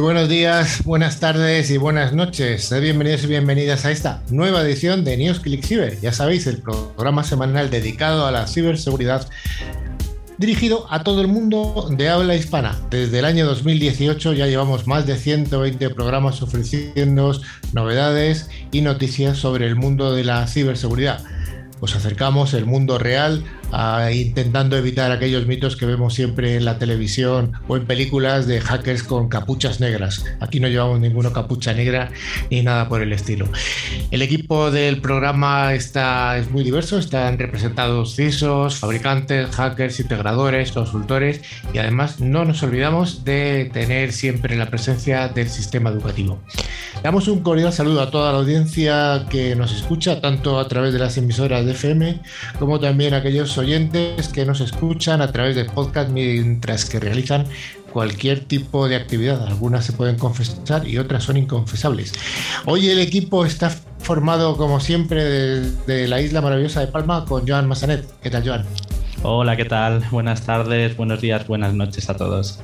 Buenos días, buenas tardes y buenas noches. Bienvenidos y bienvenidas a esta nueva edición de News Click Cyber. Ya sabéis, el programa semanal dedicado a la ciberseguridad dirigido a todo el mundo de habla hispana. Desde el año 2018 ya llevamos más de 120 programas ofreciendo novedades y noticias sobre el mundo de la ciberseguridad. Os acercamos el mundo real intentando evitar aquellos mitos que vemos siempre en la televisión o en películas de hackers con capuchas negras. Aquí no llevamos ninguna capucha negra ni nada por el estilo. El equipo del programa está, es muy diverso, están representados CISOs, fabricantes, hackers, integradores, consultores y además no nos olvidamos de tener siempre la presencia del sistema educativo. Damos un cordial saludo a toda la audiencia que nos escucha, tanto a través de las emisoras de FM como también a aquellos oyentes que nos escuchan a través del podcast mientras que realizan cualquier tipo de actividad. Algunas se pueden confesar y otras son inconfesables. Hoy el equipo está formado como siempre de, la isla maravillosa de Palma con Joan Massanet. ¿Qué tal, Joan? Hola, ¿qué tal? Buenas tardes, buenos días, buenas noches a todos.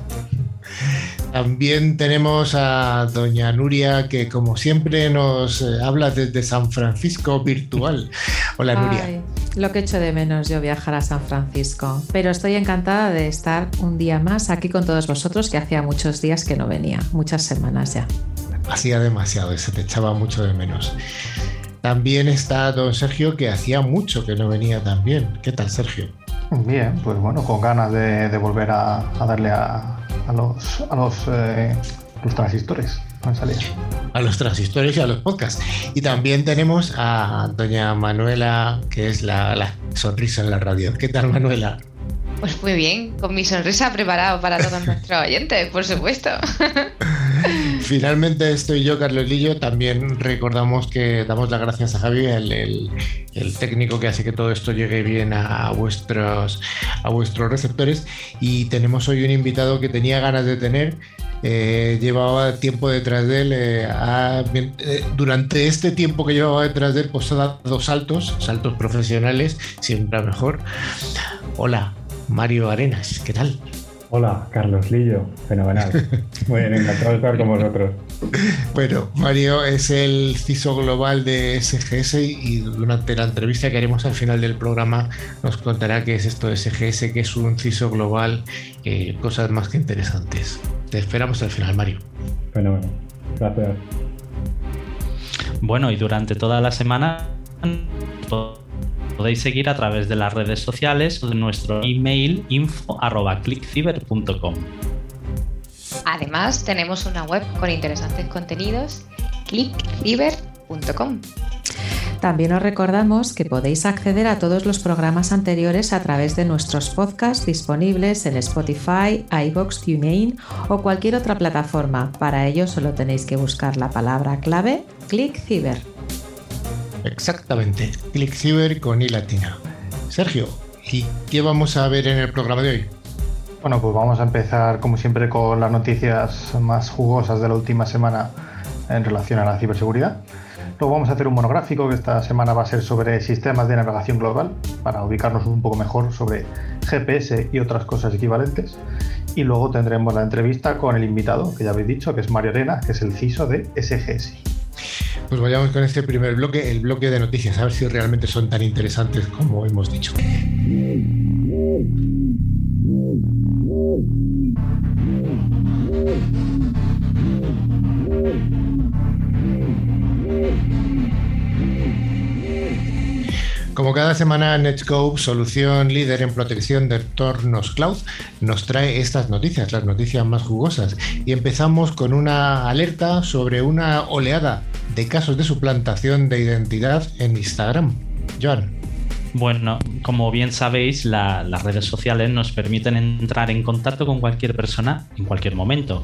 También tenemos a doña Nuria, que como siempre nos eh, habla desde San Francisco virtual. Hola, Nuria. Lo que echo de menos yo viajar a San Francisco, pero estoy encantada de estar un día más aquí con todos vosotros, que hacía muchos días que no venía, muchas semanas ya. Hacía demasiado, se te echaba mucho de menos. También está don Sergio, que hacía mucho que no venía también. ¿Qué tal, Sergio? Bien, pues bueno, con ganas de, volver a, darle a, los, a los, eh, los transistores. A los transistores y a los podcasts. Y también tenemos a doña Manuela, que es la, sonrisa en la radio. ¿Qué tal, Manuela? Pues muy bien, con mi sonrisa preparado para todos nuestros oyentes, por supuesto. Finalmente estoy yo, Carlos Lillo. También recordamos que damos las gracias a Javi, el, técnico que hace que todo esto llegue bien a vuestros, a vuestros receptores. Y tenemos hoy un invitado que tenía ganas de tener eh, llevaba tiempo detrás de él. Eh, eh, durante este tiempo que llevaba detrás de él, pues ha dado saltos, saltos profesionales, siempre a mejor. Hola, Mario Arenas, ¿qué tal? Hola, Carlos Lillo, fenomenal. Muy bien, encantado de estar con vosotros. Bueno, Mario es el CISO global de SGS y durante la entrevista que haremos al final del programa nos contará qué es esto de SGS, que es un CISO global, cosas más que interesantes. Te esperamos al final, Mario. Fenómeno. Gracias. Bueno, y durante toda la semana podéis seguir a través de las redes sociales o de nuestro email info.clickciber.com. Además, tenemos una web con interesantes contenidos, clickciber.com. También os recordamos que podéis acceder a todos los programas anteriores a través de nuestros podcasts disponibles en Spotify, iBox, TuneIn o cualquier otra plataforma. Para ello solo tenéis que buscar la palabra clave ClickCiber. Exactamente, ClickCiber con i latina. Sergio, ¿y qué vamos a ver en el programa de hoy? Bueno, pues vamos a empezar como siempre con las noticias más jugosas de la última semana en relación a la ciberseguridad. Luego vamos a hacer un monográfico que esta semana va a ser sobre sistemas de navegación global, para ubicarnos un poco mejor sobre GPS y otras cosas equivalentes. Y luego tendremos la entrevista con el invitado, que ya habéis dicho, que es Mario Arena, que es el CISO de SGS. Pues vayamos con este primer bloque, el bloque de noticias, a ver si realmente son tan interesantes como hemos dicho. Como cada semana, Netscope, solución líder en protección de entornos cloud, nos trae estas noticias, las noticias más jugosas. Y empezamos con una alerta sobre una oleada de casos de suplantación de identidad en Instagram. Joan. Bueno, como bien sabéis, las redes sociales nos permiten entrar en contacto con cualquier persona en cualquier momento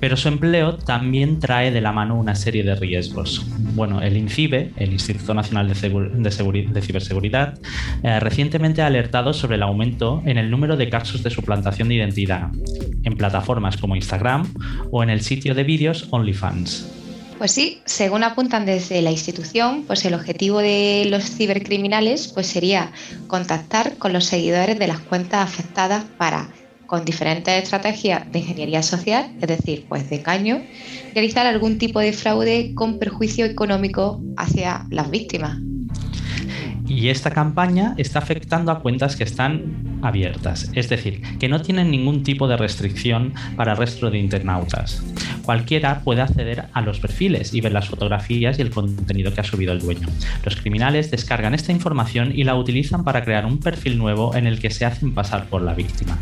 pero su empleo también trae de la mano una serie de riesgos. Bueno, el INCIBE, el Instituto Nacional de, Ciberseguridad, eh, recientemente ha alertado sobre el aumento en el número de casos de suplantación de identidad en plataformas como Instagram o en el sitio de vídeos OnlyFans. Pues sí, según apuntan desde la institución, pues el objetivo de los cibercriminales pues sería contactar con los seguidores de las cuentas afectadas para con diferentes estrategias de ingeniería social, es decir, pues de engaño, realizar algún tipo de fraude con perjuicio económico hacia las víctimas. Y esta campaña está afectando a cuentas que están abiertas, es decir, que no tienen ningún tipo de restricción para el resto de internautas. Cualquiera puede acceder a los perfiles y ver las fotografías y el contenido que ha subido el dueño. Los criminales descargan esta información y la utilizan para crear un perfil nuevo en el que se hacen pasar por la víctima.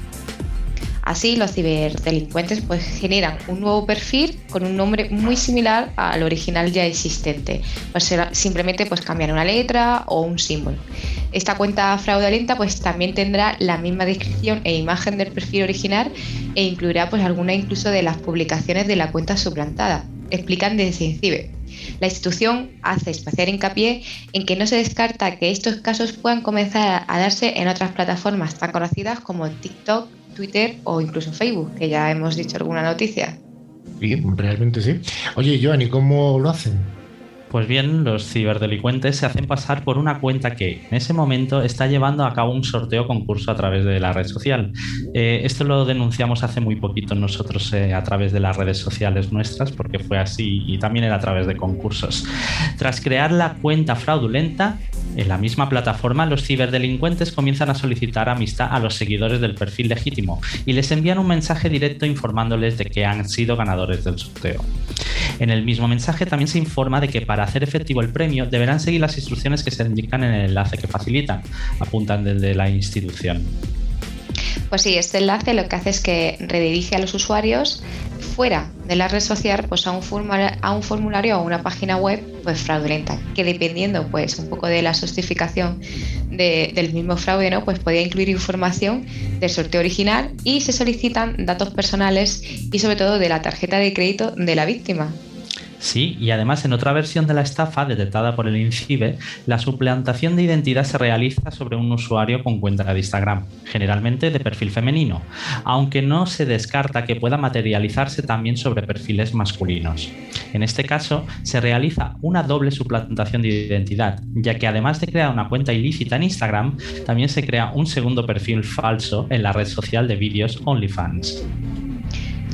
Así, los ciberdelincuentes pues, generan un nuevo perfil con un nombre muy similar al original ya existente. Pues, simplemente pues, cambian una letra o un símbolo. Esta cuenta fraudulenta pues, también tendrá la misma descripción e imagen del perfil original e incluirá pues, alguna incluso de las publicaciones de la cuenta suplantada. Explican desde INCIBE. La institución hace especial hincapié en que no se descarta que estos casos puedan comenzar a darse en otras plataformas tan conocidas como TikTok, Twitter o incluso Facebook, que ya hemos dicho alguna noticia. Sí, realmente sí. Oye, Joan, ¿y cómo lo hacen? Pues bien, los ciberdelincuentes se hacen pasar por una cuenta que en ese momento está llevando a cabo un sorteo concurso a través de la red social. Eh, esto lo denunciamos hace muy poquito nosotros eh, a través de las redes sociales nuestras, porque fue así y también era a través de concursos. Tras crear la cuenta fraudulenta, en la misma plataforma, los ciberdelincuentes comienzan a solicitar amistad a los seguidores del perfil legítimo y les envían un mensaje directo informándoles de que han sido ganadores del sorteo. En el mismo mensaje también se informa de que para hacer efectivo el premio deberán seguir las instrucciones que se indican en el enlace que facilitan, apuntan desde la institución. Pues sí, este enlace lo que hace es que redirige a los usuarios fuera de la red social pues a un, formulario, a un formulario o una página web pues fraudulenta que dependiendo pues un poco de la justificación del mismo fraude no pues podía incluir información del sorteo original y se solicitan datos personales y sobre todo de la tarjeta de crédito de la víctima Sí, y además en otra versión de la estafa detectada por el INCIBE, la suplantación de identidad se realiza sobre un usuario con cuenta de Instagram, generalmente de perfil femenino, aunque no se descarta que pueda materializarse también sobre perfiles masculinos. En este caso, se realiza una doble suplantación de identidad, ya que además de crear una cuenta ilícita en Instagram, también se crea un segundo perfil falso en la red social de vídeos OnlyFans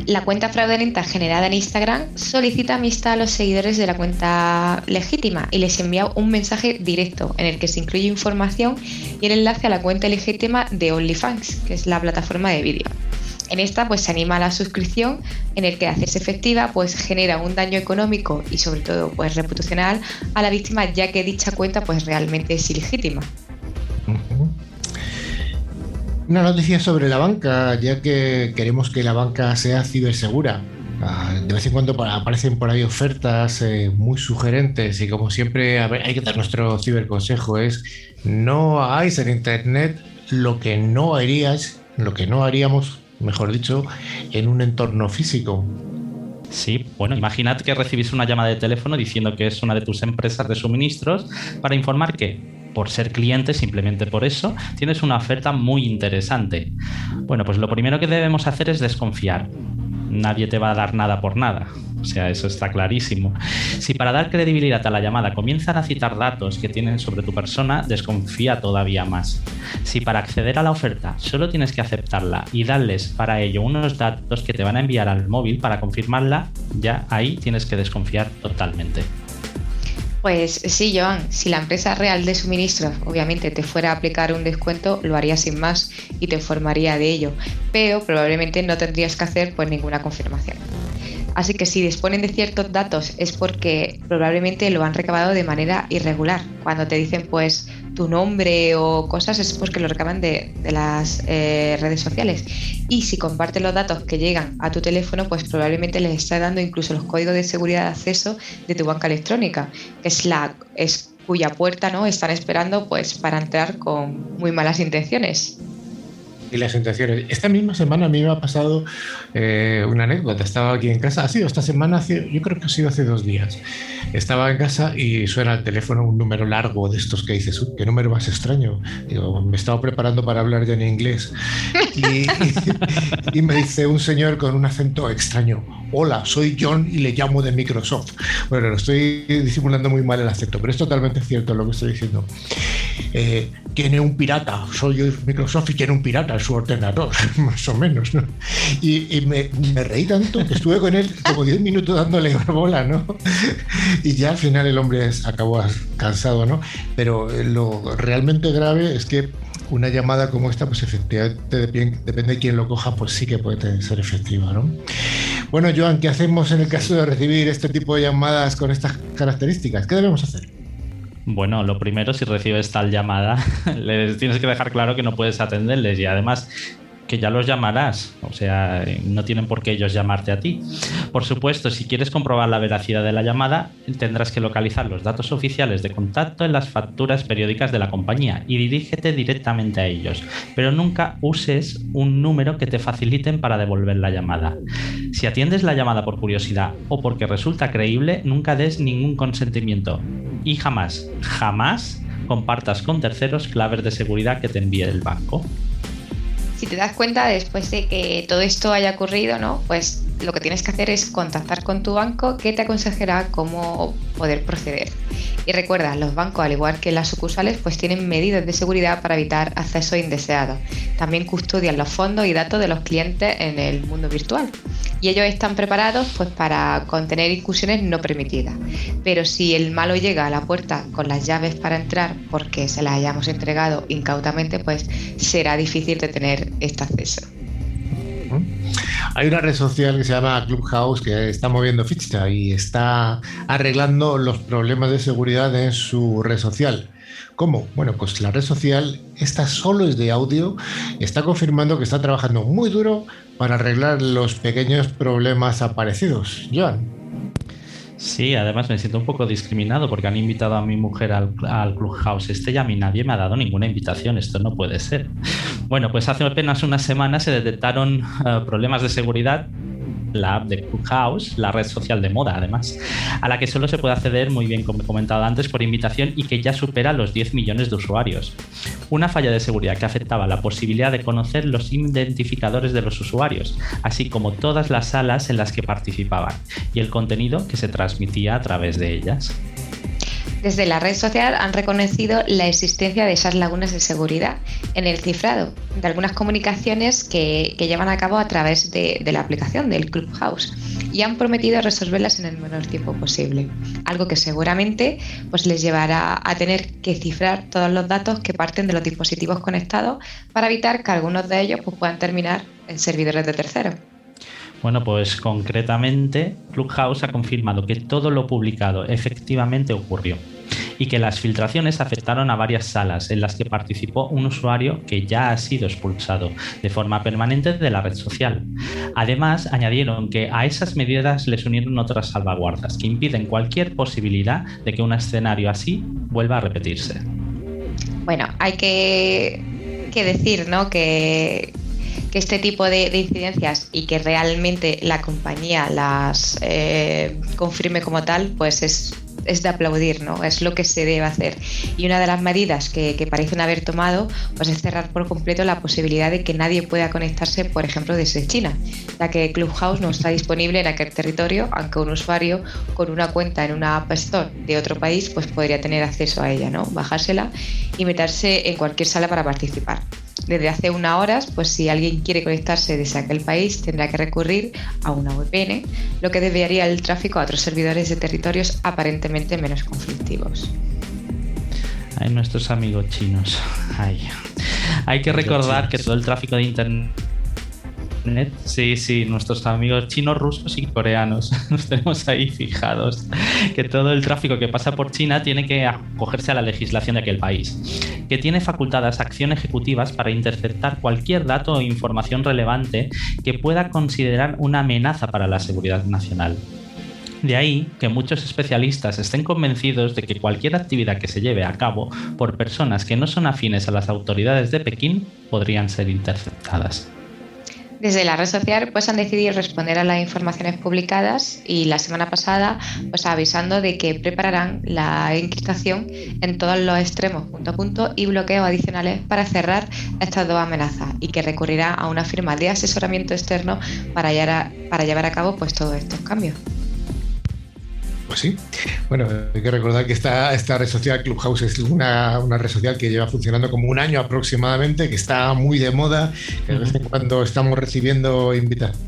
la cuenta fraudulenta generada en Instagram solicita amistad a los seguidores de la cuenta legítima y les envía un mensaje directo en el que se incluye información y el enlace a la cuenta legítima de OnlyFans, que es la plataforma de vídeo. En esta pues se anima a la suscripción en el que hacerse efectiva pues genera un daño económico y sobre todo pues reputacional a la víctima ya que dicha cuenta pues realmente es ilegítima. Una noticia sobre la banca, ya que queremos que la banca sea cibersegura. Ah, de vez en cuando aparecen por ahí ofertas eh, muy sugerentes y como siempre hay que dar nuestro ciberconsejo es no hagáis en internet lo que no harías, lo que no haríamos, mejor dicho, en un entorno físico. Sí, bueno, imaginad que recibís una llamada de teléfono diciendo que es una de tus empresas de suministros para informar que por ser cliente, simplemente por eso, tienes una oferta muy interesante. Bueno, pues lo primero que debemos hacer es desconfiar. Nadie te va a dar nada por nada. O sea, eso está clarísimo. Si para dar credibilidad a la llamada comienzan a citar datos que tienen sobre tu persona, desconfía todavía más. Si para acceder a la oferta solo tienes que aceptarla y darles para ello unos datos que te van a enviar al móvil para confirmarla, ya ahí tienes que desconfiar totalmente. Pues sí, Joan, si la empresa real de suministros obviamente te fuera a aplicar un descuento, lo haría sin más y te informaría de ello, pero probablemente no tendrías que hacer pues ninguna confirmación. Así que si disponen de ciertos datos es porque probablemente lo han recabado de manera irregular. Cuando te dicen pues tu nombre o cosas es porque lo recaban de, las eh, redes sociales. Y si comparten los datos que llegan a tu teléfono, pues probablemente les está dando incluso los códigos de seguridad de acceso de tu banca electrónica, que es la es cuya puerta no están esperando pues para entrar con muy malas intenciones y las intenciones. Esta misma semana a mí me ha pasado eh, una anécdota. Estaba aquí en casa, ha sido esta semana, yo creo que ha sido hace dos días. Estaba en casa y suena el teléfono un número largo de estos que dices, qué número más extraño. Digo, me estaba preparando para hablar ya en inglés. Y, y me dice un señor con un acento extraño, hola, soy John y le llamo de Microsoft. Bueno, lo estoy disimulando muy mal el acento, pero es totalmente cierto lo que estoy diciendo. Eh, tiene un pirata, soy yo Microsoft y tiene un pirata. Su ordenador, más o menos, ¿no? Y, me, reí tanto que estuve con él como 10 minutos dándole bola, ¿no? Y ya al final el hombre acabó cansado, ¿no? Pero lo realmente grave es que una llamada como esta, pues efectivamente depende de quién lo coja, pues sí que puede ser efectiva, ¿no? Bueno, Joan, ¿qué hacemos en el caso de recibir este tipo de llamadas con estas características? ¿Qué debemos hacer? Bueno, lo primero, si recibes tal llamada, les tienes que dejar claro que no puedes atenderles. Y además que ya los llamarás, o sea, no tienen por qué ellos llamarte a ti. Por supuesto, si quieres comprobar la veracidad de la llamada, tendrás que localizar los datos oficiales de contacto en las facturas periódicas de la compañía y dirígete directamente a ellos, pero nunca uses un número que te faciliten para devolver la llamada. Si atiendes la llamada por curiosidad o porque resulta creíble, nunca des ningún consentimiento y jamás, jamás compartas con terceros claves de seguridad que te envíe el banco si te das cuenta después de que todo esto haya ocurrido, ¿no? Pues lo que tienes que hacer es contactar con tu banco que te aconsejará cómo poder proceder. Y recuerda, los bancos, al igual que las sucursales, pues tienen medidas de seguridad para evitar acceso indeseado. También custodian los fondos y datos de los clientes en el mundo virtual. Y ellos están preparados pues para contener incursiones no permitidas. Pero si el malo llega a la puerta con las llaves para entrar porque se las hayamos entregado incautamente, pues será difícil de tener este acceso. Hay una red social que se llama Clubhouse que está moviendo ficha y está arreglando los problemas de seguridad en su red social. ¿Cómo? Bueno, pues la red social, esta solo es de audio, está confirmando que está trabajando muy duro para arreglar los pequeños problemas aparecidos. Joan. Sí, además me siento un poco discriminado porque han invitado a mi mujer al, Clubhouse este y a mí nadie me ha dado ninguna invitación. Esto no puede ser. Bueno, pues hace apenas una semana se detectaron eh, problemas de seguridad la app de Clubhouse, la red social de moda además, a la que solo se puede acceder muy bien, como he comentado antes, por invitación y que ya supera los 10 millones de usuarios. Una falla de seguridad que afectaba la posibilidad de conocer los identificadores de los usuarios, así como todas las salas en las que participaban y el contenido que se transmitía a través de ellas. Desde la red social han reconocido la existencia de esas lagunas de seguridad en el cifrado de algunas comunicaciones que, llevan a cabo a través de, la aplicación del Clubhouse y han prometido resolverlas en el menor tiempo posible. Algo que seguramente pues, les llevará a tener que cifrar todos los datos que parten de los dispositivos conectados para evitar que algunos de ellos pues, puedan terminar en servidores de terceros. Bueno, pues concretamente Clubhouse ha confirmado que todo lo publicado efectivamente ocurrió y que las filtraciones afectaron a varias salas en las que participó un usuario que ya ha sido expulsado de forma permanente de la red social. Además, añadieron que a esas medidas les unieron otras salvaguardas que impiden cualquier posibilidad de que un escenario así vuelva a repetirse. Bueno, hay que, decir ¿no? que que este tipo de, incidencias y que realmente la compañía las eh, confirme como tal, pues es, es, de aplaudir, ¿no? Es lo que se debe hacer. Y una de las medidas que, que, parecen haber tomado pues es cerrar por completo la posibilidad de que nadie pueda conectarse, por ejemplo, desde China, ya que Clubhouse no está disponible en aquel territorio, aunque un usuario con una cuenta en una App Store de otro país pues podría tener acceso a ella, ¿no? Bajársela y meterse en cualquier sala para participar desde hace unas horas, pues si alguien quiere conectarse desde aquel país, tendrá que recurrir a una VPN, lo que desviaría el tráfico a otros servidores de territorios aparentemente menos conflictivos. Hay nuestros amigos chinos. Hay que recordar que todo el tráfico de Internet Sí, sí, nuestros amigos chinos, rusos y coreanos nos tenemos ahí fijados. Que todo el tráfico que pasa por China tiene que acogerse a la legislación de aquel país, que tiene facultadas acción ejecutivas para interceptar cualquier dato o información relevante que pueda considerar una amenaza para la seguridad nacional. De ahí que muchos especialistas estén convencidos de que cualquier actividad que se lleve a cabo por personas que no son afines a las autoridades de Pekín podrían ser interceptadas. Desde la red social pues han decidido responder a las informaciones publicadas y la semana pasada pues avisando de que prepararán la encriptación en todos los extremos punto a punto y bloqueos adicionales para cerrar estas dos amenazas y que recurrirá a una firma de asesoramiento externo para para llevar a cabo pues todos estos cambios. Pues sí. Bueno, hay que recordar que esta, esta red social Clubhouse es una, una, red social que lleva funcionando como un año aproximadamente, que está muy de moda, que de vez en cuando estamos recibiendo invitaciones.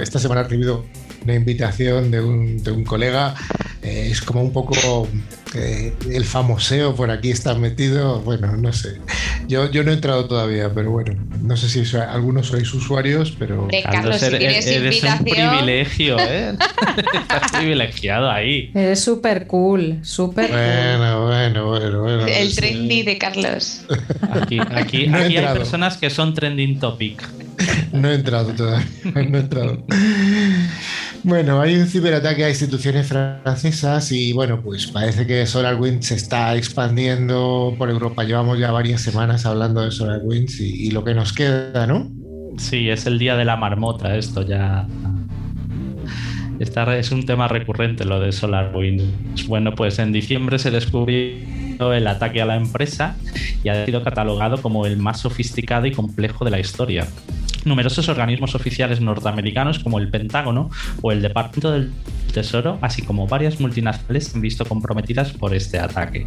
Esta semana he recibido una invitación de un, de un colega. Eh, es como un poco eh, el famoseo por aquí está metido. Bueno, no sé. Yo, yo no he entrado todavía, pero bueno, no sé si algunos sois usuarios, pero. De Carlos, si tienes invitación... un privilegio, ¿eh? Estás privilegiado ahí. Eres súper cool, súper bueno, Bueno, bueno, bueno. El trendy de Carlos. Aquí, aquí, no aquí hay personas que son trending topic. No he entrado todavía. No he entrado. Bueno, hay un ciberataque a instituciones francesas y bueno, pues parece que SolarWinds se está expandiendo por Europa. Llevamos ya varias semanas hablando de SolarWinds y, y lo que nos queda, ¿no? Sí, es el día de la marmota, esto ya. Esta es un tema recurrente lo de SolarWinds. Bueno, pues en diciembre se descubrió el ataque a la empresa y ha sido catalogado como el más sofisticado y complejo de la historia numerosos organismos oficiales norteamericanos como el Pentágono o el Departamento del Tesoro, así como varias multinacionales se han visto comprometidas por este ataque.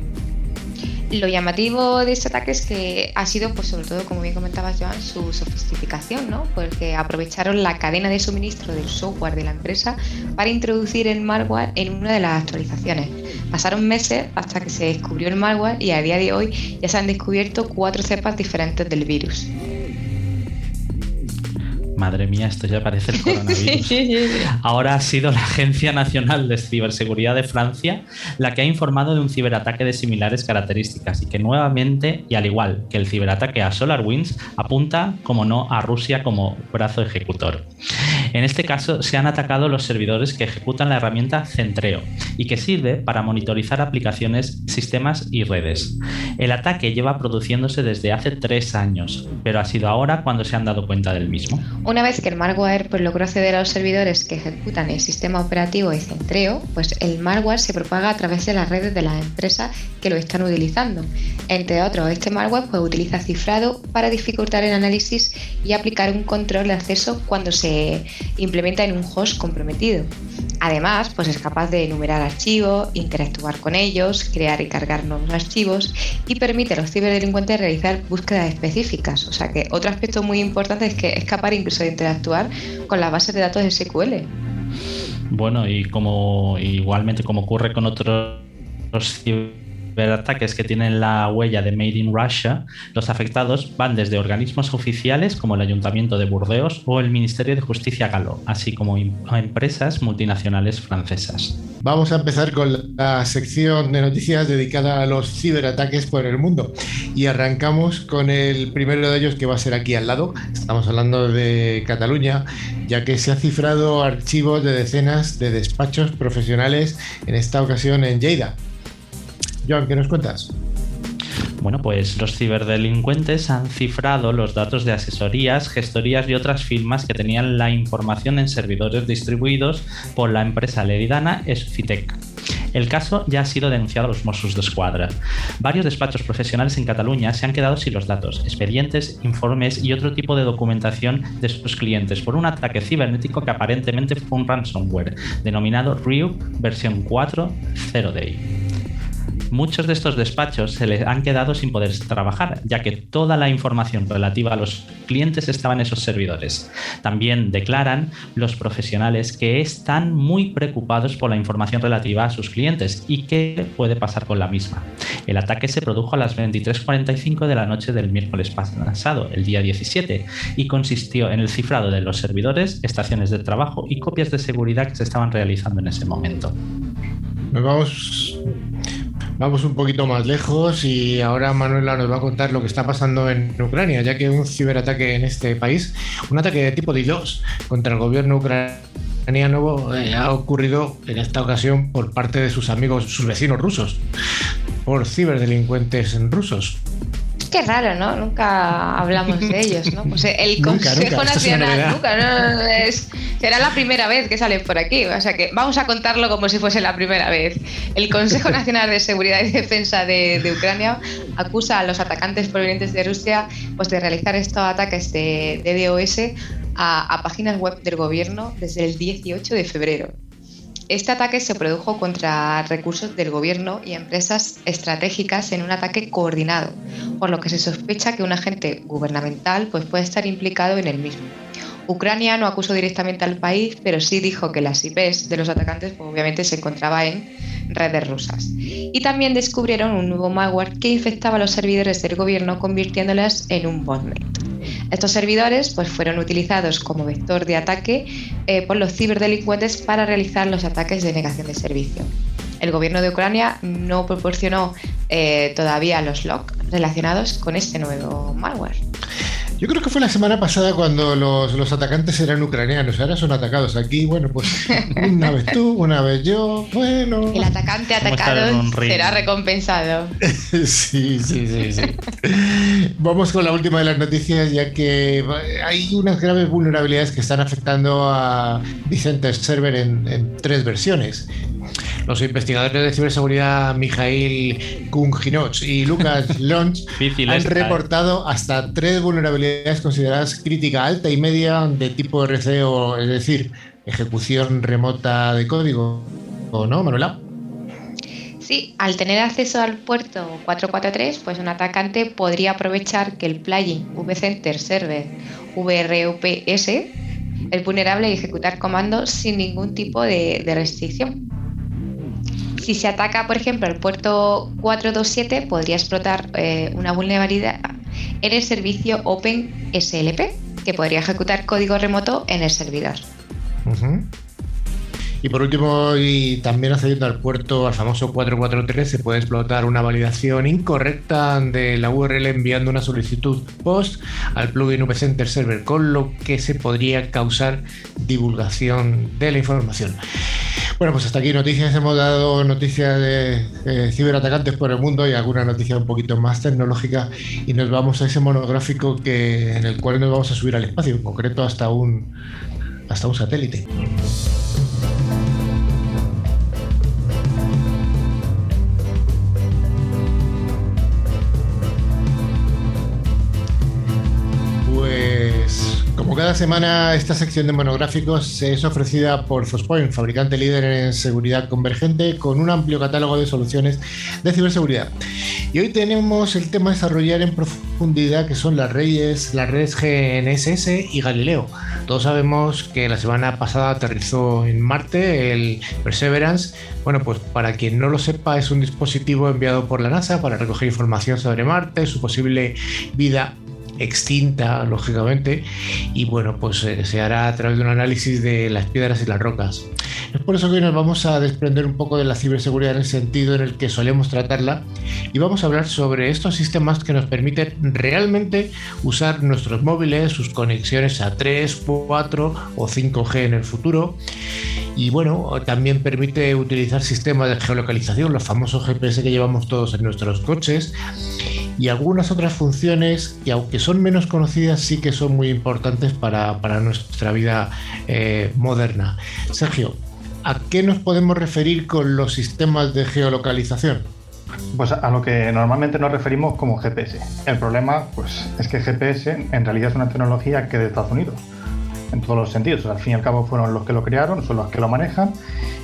Lo llamativo de este ataque es que ha sido, pues sobre todo, como bien comentabas, Joan, su sofisticación, ¿no? Porque aprovecharon la cadena de suministro del software de la empresa para introducir el malware en una de las actualizaciones. Pasaron meses hasta que se descubrió el malware y a día de hoy ya se han descubierto cuatro cepas diferentes del virus. Madre mía, esto ya parece el coronavirus. Ahora ha sido la Agencia Nacional de Ciberseguridad de Francia la que ha informado de un ciberataque de similares características y que nuevamente, y al igual que el ciberataque a SolarWinds, apunta, como no, a Rusia como brazo ejecutor. En este caso, se han atacado los servidores que ejecutan la herramienta Centreo y que sirve para monitorizar aplicaciones, sistemas y redes. El ataque lleva produciéndose desde hace tres años, pero ha sido ahora cuando se han dado cuenta del mismo. Una vez que el malware pues, logró acceder a los servidores que ejecutan el sistema operativo de centreo, pues el malware se propaga a través de las redes de las empresas que lo están utilizando. Entre otros, este malware pues, utiliza cifrado para dificultar el análisis y aplicar un control de acceso cuando se implementa en un host comprometido. Además, pues es capaz de enumerar archivos, interactuar con ellos, crear y cargar nuevos archivos y permite a los ciberdelincuentes realizar búsquedas específicas. O sea que otro aspecto muy importante es que es capaz incluso de interactuar con las bases de datos de SQL. Bueno, y como igualmente como ocurre con otros ataques que tienen la huella de Made in Russia, los afectados van desde organismos oficiales como el Ayuntamiento de Burdeos o el Ministerio de Justicia galo, así como empresas multinacionales francesas. Vamos a empezar con la sección de noticias dedicada a los ciberataques por el mundo y arrancamos con el primero de ellos que va a ser aquí al lado. Estamos hablando de Cataluña, ya que se ha cifrado archivos de decenas de despachos profesionales, en esta ocasión en Lleida. Joan, ¿qué nos cuentas? Bueno, pues los ciberdelincuentes han cifrado los datos de asesorías, gestorías y otras firmas que tenían la información en servidores distribuidos por la empresa leridana Esfitec. El caso ya ha sido denunciado a los Mossos de Escuadra. Varios despachos profesionales en Cataluña se han quedado sin los datos, expedientes, informes y otro tipo de documentación de sus clientes por un ataque cibernético que aparentemente fue un ransomware denominado Ryuk versión 4 0 Day muchos de estos despachos se les han quedado sin poder trabajar, ya que toda la información relativa a los clientes estaba en esos servidores. También declaran los profesionales que están muy preocupados por la información relativa a sus clientes y qué puede pasar con la misma. El ataque se produjo a las 23.45 de la noche del miércoles pasado, el día 17, y consistió en el cifrado de los servidores, estaciones de trabajo y copias de seguridad que se estaban realizando en ese momento. Nos vamos Vamos un poquito más lejos y ahora Manuela nos va a contar lo que está pasando en Ucrania, ya que un ciberataque en este país, un ataque de tipo DDoS contra el gobierno ucraniano eh, ha ocurrido en esta ocasión por parte de sus amigos, sus vecinos rusos, por ciberdelincuentes rusos. Qué raro, ¿no? Nunca hablamos de ellos, ¿no? Pues el Consejo Nacional, nunca, ¿no? será la primera vez que salen por aquí, o sea que vamos a contarlo como si fuese la primera vez. El Consejo Nacional de Seguridad y Defensa de, Ucrania acusa a los atacantes provenientes de Rusia pues, de realizar estos ataques de, DDoS a, a páginas web del gobierno desde el 18 de febrero. Este ataque se produjo contra recursos del gobierno y empresas estratégicas en un ataque coordinado, por lo que se sospecha que un agente gubernamental pues, puede estar implicado en el mismo. Ucrania no acusó directamente al país, pero sí dijo que las IPs de los atacantes pues, obviamente se encontraban en redes rusas. Y también descubrieron un nuevo malware que infectaba los servidores del gobierno convirtiéndolas en un botnet. Estos servidores pues, fueron utilizados como vector de ataque eh, por los ciberdelincuentes para realizar los ataques de negación de servicio. El gobierno de Ucrania no proporcionó eh, todavía los logs relacionados con este nuevo malware. Yo creo que fue la semana pasada cuando los, atacantes eran ucranianos, ahora son atacados aquí. Bueno, pues una vez tú, una vez yo, bueno. El atacante atacado será recompensado. sí, sí, sí, sí. Vamos con la última de las noticias, ya que hay unas graves vulnerabilidades que están afectando a Vicente Server en tres versiones. Los investigadores de ciberseguridad Mijail Kunginoch y Lucas Lonch han reportado hasta tres vulnerabilidades consideradas crítica alta y media de tipo RC o es decir, ejecución remota de código. ¿O no, Manuela? Sí, al tener acceso al puerto 443, pues un atacante podría aprovechar que el plugin vCenter Server VRUPS es vulnerable y ejecutar comandos sin ningún tipo de restricción. Si se ataca, por ejemplo, el puerto 427, podría explotar eh, una vulnerabilidad en el servicio OpenSLP, que podría ejecutar código remoto en el servidor. Y por último, y también accediendo al puerto, al famoso 443, se puede explotar una validación incorrecta de la URL enviando una solicitud post al plugin VCenter Server, con lo que se podría causar divulgación de la información. Bueno, pues hasta aquí noticias. Hemos dado noticias de ciberatacantes por el mundo y alguna noticia un poquito más tecnológica. Y nos vamos a ese monográfico que, en el cual nos vamos a subir al espacio, en concreto hasta un, hasta un satélite. Cada semana, esta sección de monográficos es ofrecida por Fospoint, fabricante líder en seguridad convergente, con un amplio catálogo de soluciones de ciberseguridad. Y hoy tenemos el tema a desarrollar en profundidad, que son las redes, las redes GNSS y Galileo. Todos sabemos que la semana pasada aterrizó en Marte el Perseverance. Bueno, pues para quien no lo sepa, es un dispositivo enviado por la NASA para recoger información sobre Marte, su posible vida extinta, lógicamente, y bueno, pues eh, se hará a través de un análisis de las piedras y las rocas. Es por eso que hoy nos vamos a desprender un poco de la ciberseguridad en el sentido en el que solemos tratarla y vamos a hablar sobre estos sistemas que nos permiten realmente usar nuestros móviles, sus conexiones a 3, 4 o 5G en el futuro. Y bueno, también permite utilizar sistemas de geolocalización, los famosos GPS que llevamos todos en nuestros coches y algunas otras funciones que aunque son menos conocidas sí que son muy importantes para, nuestra vida eh, moderna. Sergio, ¿a qué nos podemos referir con los sistemas de geolocalización? Pues a lo que normalmente nos referimos como GPS. El problema pues, es que GPS en realidad es una tecnología que de Estados Unidos, en todos los sentidos. Al fin y al cabo fueron los que lo crearon, son los que lo manejan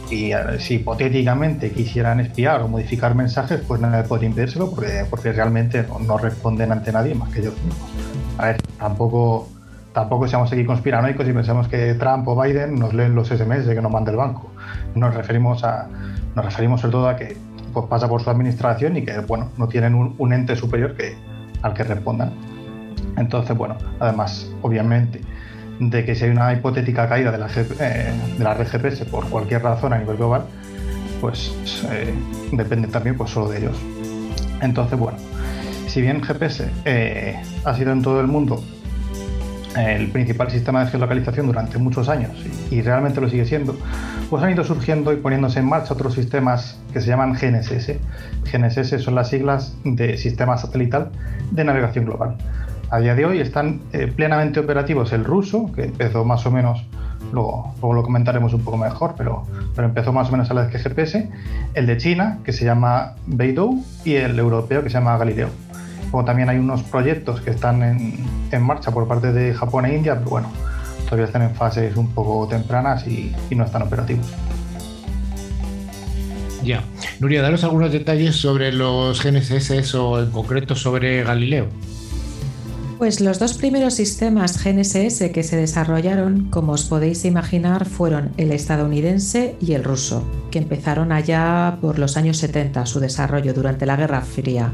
y si hipotéticamente quisieran espiar o modificar mensajes, pues nadie podría impedírselo porque, porque realmente no, responden ante nadie más que ellos mismos. A ver, tampoco, tampoco seamos aquí conspiranoicos y pensemos que Trump o Biden nos leen los SMS que nos manda el banco. Nos referimos, a, nos referimos sobre todo a que pues, pasa por su administración y que bueno, no tienen un, ente superior al que respondan. Entonces, bueno, además, obviamente, de que si hay una hipotética caída de la, eh, de la red GPS por cualquier razón a nivel global, pues eh, depende también pues, solo de ellos. Entonces, bueno, si bien GPS eh, ha sido en todo el mundo el principal sistema de geolocalización durante muchos años y, realmente lo sigue siendo, pues han ido surgiendo y poniéndose en marcha otros sistemas que se llaman GNSS. GNSS son las siglas de Sistema Satelital de Navegación Global. A día de hoy están eh, plenamente operativos el ruso, que empezó más o menos, luego, lo comentaremos un poco mejor, pero, pero empezó más o menos a la vez que GPS, el de China, que se llama Beidou, y el europeo, que se llama Galileo. Luego también hay unos proyectos que están en, en marcha por parte de Japón e India, pero bueno, todavía están en fases un poco tempranas y, y no están operativos. Ya. Nuria, daros algunos detalles sobre los GNSS o en concreto sobre Galileo. Pues los dos primeros sistemas GNSS que se desarrollaron, como os podéis imaginar, fueron el estadounidense y el ruso, que empezaron allá por los años 70 su desarrollo durante la Guerra Fría.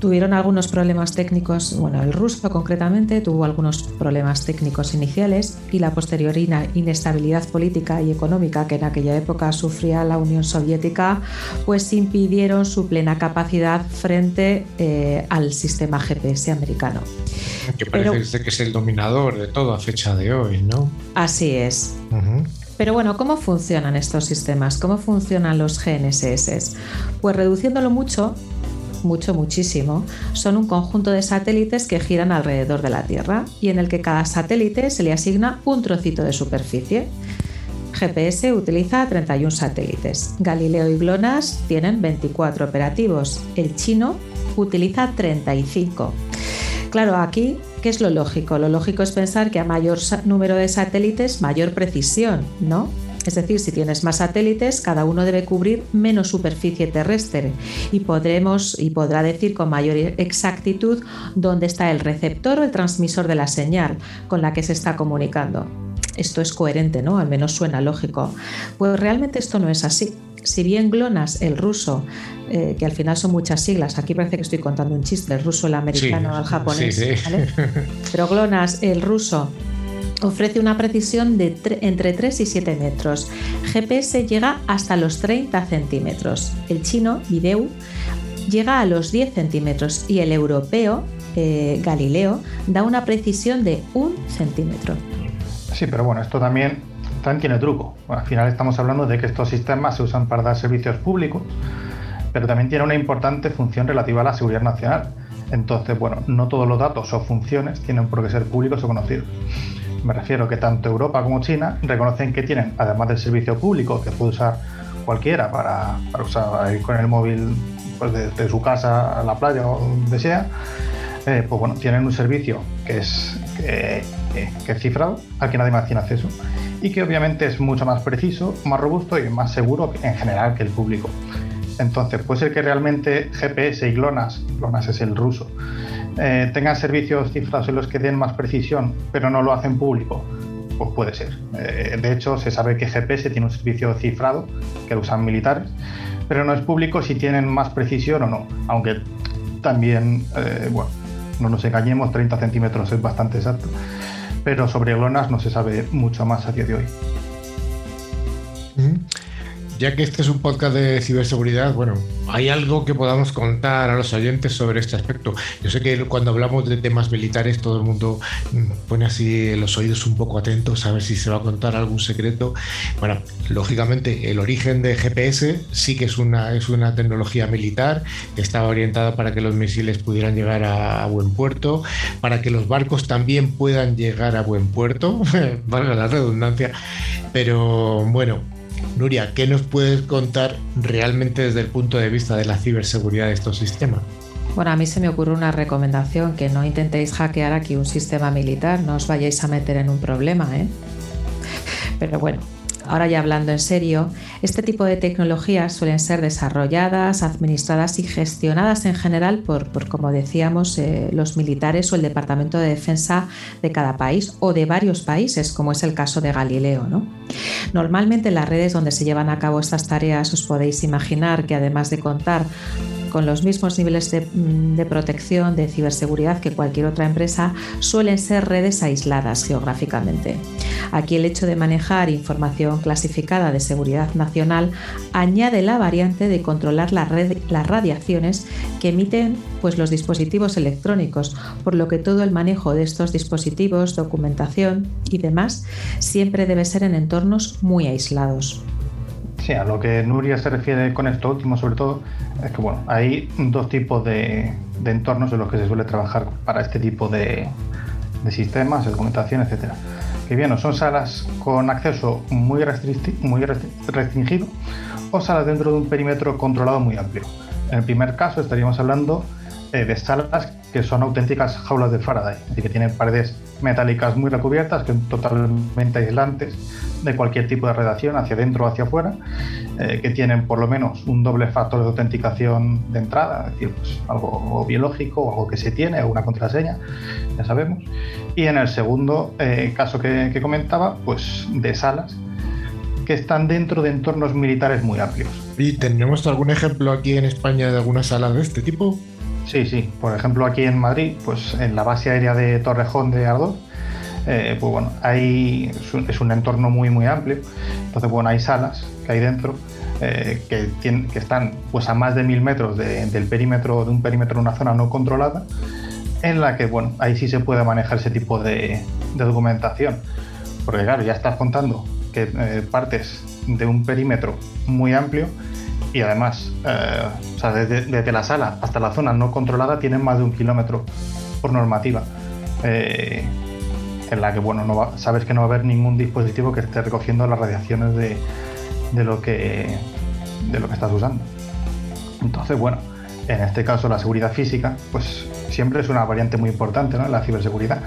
Tuvieron algunos problemas técnicos, bueno, el ruso concretamente tuvo algunos problemas técnicos iniciales y la posterior inestabilidad política y económica que en aquella época sufría la Unión Soviética, pues impidieron su plena capacidad frente eh, al sistema GPS americano. Que parece que es el dominador de todo a fecha de hoy, ¿no? Así es. Pero bueno, ¿cómo funcionan estos sistemas? ¿Cómo funcionan los GNSS? Pues reduciéndolo mucho, mucho, muchísimo, son un conjunto de satélites que giran alrededor de la Tierra y en el que cada satélite se le asigna un trocito de superficie. GPS utiliza 31 satélites. Galileo y GLONASS tienen 24 operativos. El chino utiliza 35. Claro, aquí, ¿qué es lo lógico? Lo lógico es pensar que a mayor número de satélites, mayor precisión, ¿no? Es decir, si tienes más satélites, cada uno debe cubrir menos superficie terrestre y podremos y podrá decir con mayor exactitud dónde está el receptor o el transmisor de la señal con la que se está comunicando. Esto es coherente, ¿no? Al menos suena lógico. Pues realmente esto no es así. Si bien GLONASS, el ruso, eh, que al final son muchas siglas, aquí parece que estoy contando un chiste, el ruso, el americano, el japonés, pero GLONASS, el ruso, ofrece una precisión de entre 3 y 7 metros. GPS llega hasta los 30 centímetros. El chino, Videu, llega a los 10 centímetros y el europeo, eh, Galileo, da una precisión de 1 centímetro. Sí, pero bueno, esto también, también tiene truco. al final estamos hablando de que estos sistemas se usan para dar servicios públicos, pero también tiene una importante función relativa a la seguridad nacional. Entonces, bueno, no todos los datos o funciones tienen por qué ser públicos o conocidos. Me refiero que tanto Europa como China reconocen que tienen, además del servicio público que puede usar cualquiera para, ir con el móvil pues, de, su casa a la playa o donde sea, eh, pues bueno, tienen un servicio que es, que, es cifrado, al que nadie más tiene acceso y que obviamente es mucho más preciso, más robusto y más seguro en general que el público. Entonces, puede ser que realmente GPS y GLONASS, GLONASS es el ruso, eh, tengan servicios cifrados en los que den más precisión, pero no lo hacen público, pues puede ser. Eh, de hecho, se sabe que GPS tiene un servicio cifrado que lo usan militares, pero no es público si tienen más precisión o no. Aunque también, eh, bueno, no nos engañemos, 30 centímetros es bastante exacto. Pero sobre GLONASS no se sabe mucho más a día de hoy ya que este es un podcast de ciberseguridad, bueno, ¿hay algo que podamos contar a los oyentes sobre este aspecto? Yo sé que cuando hablamos de temas militares todo el mundo mm, pone así los oídos un poco atentos a ver si se va a contar algún secreto. Bueno, lógicamente el origen de GPS sí que es una, es una tecnología militar que estaba orientada para que los misiles pudieran llegar a, a buen puerto, para que los barcos también puedan llegar a buen puerto, valga la redundancia, pero bueno, Nuria, ¿qué nos puedes contar realmente desde el punto de vista de la ciberseguridad de estos sistemas? Bueno, a mí se me ocurre una recomendación, que no intentéis hackear aquí un sistema militar, no os vayáis a meter en un problema, ¿eh? Pero bueno, Ahora ya hablando en serio, este tipo de tecnologías suelen ser desarrolladas, administradas y gestionadas en general por, como decíamos, eh, los militares o el Departamento de Defensa de cada país o de varios países, como es el caso de Galileo. ¿no? Normalmente en las redes donde se llevan a cabo estas tareas os podéis imaginar que además de contar con los mismos niveles mm, de, protección, de ciberseguridad que cualquier otra empresa, suelen ser redes aisladas geográficamente. Aquí el hecho de manejar información clasificada de seguridad nacional añade la variante de controlar las radiaciones que emiten pues, los dispositivos electrónicos, por lo que todo el manejo de estos dispositivos, documentación y demás siempre debe ser en entornos muy aislados. Sí, a lo que Nuria se refiere con esto último, sobre todo, es que bueno, hay dos tipos de, entornos en los que se suele trabajar para este tipo de, sistemas, de documentación, etcétera. Que bien, son salas con acceso muy, restringido o salas dentro de un perímetro controlado muy amplio. En el primer caso estaríamos hablando de salas que son auténticas jaulas de Faraday, y que tienen paredes metálicas muy recubiertas, que son totalmente aislantes de cualquier tipo de redacción hacia adentro o hacia afuera, eh, que tienen por lo menos un doble factor de autenticación de entrada, es decir, pues, algo biológico o algo que se tiene, o una contraseña, ya sabemos. Y en el segundo eh, caso que, que comentaba, pues de salas que están dentro de entornos militares muy amplios. ¿Y tenemos algún ejemplo aquí en España de alguna sala de este tipo? Sí, sí. Por ejemplo, aquí en Madrid, pues en la base aérea de Torrejón de Ardoz, eh, pues bueno, hay, es un, entorno muy muy amplio. Entonces, bueno, hay salas que hay dentro eh, que, tienen, que están pues a más de mil metros del perímetro, de un perímetro de una zona no controlada, en la que, bueno, ahí sí se puede manejar ese tipo de, documentación. Porque claro, ya estás contando que eh, partes de un perímetro muy amplio y además, eh, desde, la sala hasta la zona no controlada tienen más de un kilómetro por normativa. Eh, en la que, bueno, no sabes que no va a haber ningún dispositivo que esté recogiendo las radiaciones de, lo, que, de lo que estás usando. Entonces, bueno, en este caso la seguridad física, pues siempre es una variante muy importante, ¿no? La ciberseguridad,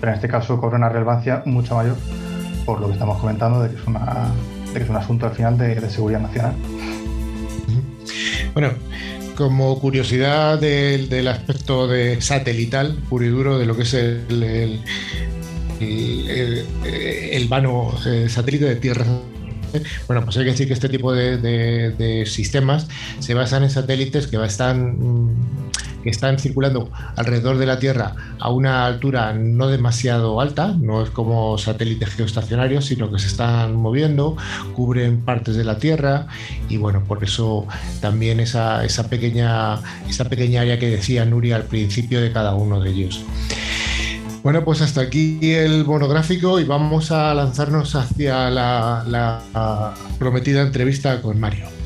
pero en este caso cobra una relevancia mucho mayor por lo que estamos comentando de que es un asunto al final de seguridad nacional. Bueno, como curiosidad del, aspecto de satelital, puro y duro, de lo que es el, el, vano eh, satélite de tierra. Bueno, pues hay que decir que este tipo de, sistemas se basan en satélites que están, mm, que están circulando alrededor de la Tierra a una altura no demasiado alta, no es como satélites geoestacionarios, sino que se están moviendo, cubren partes de la Tierra y bueno, por eso también esa, esa, pequeña, esa pequeña área que decía Nuria al principio de cada uno de ellos. Bueno, pues hasta aquí el monográfico y vamos a lanzarnos hacia la, prometida entrevista con Mario.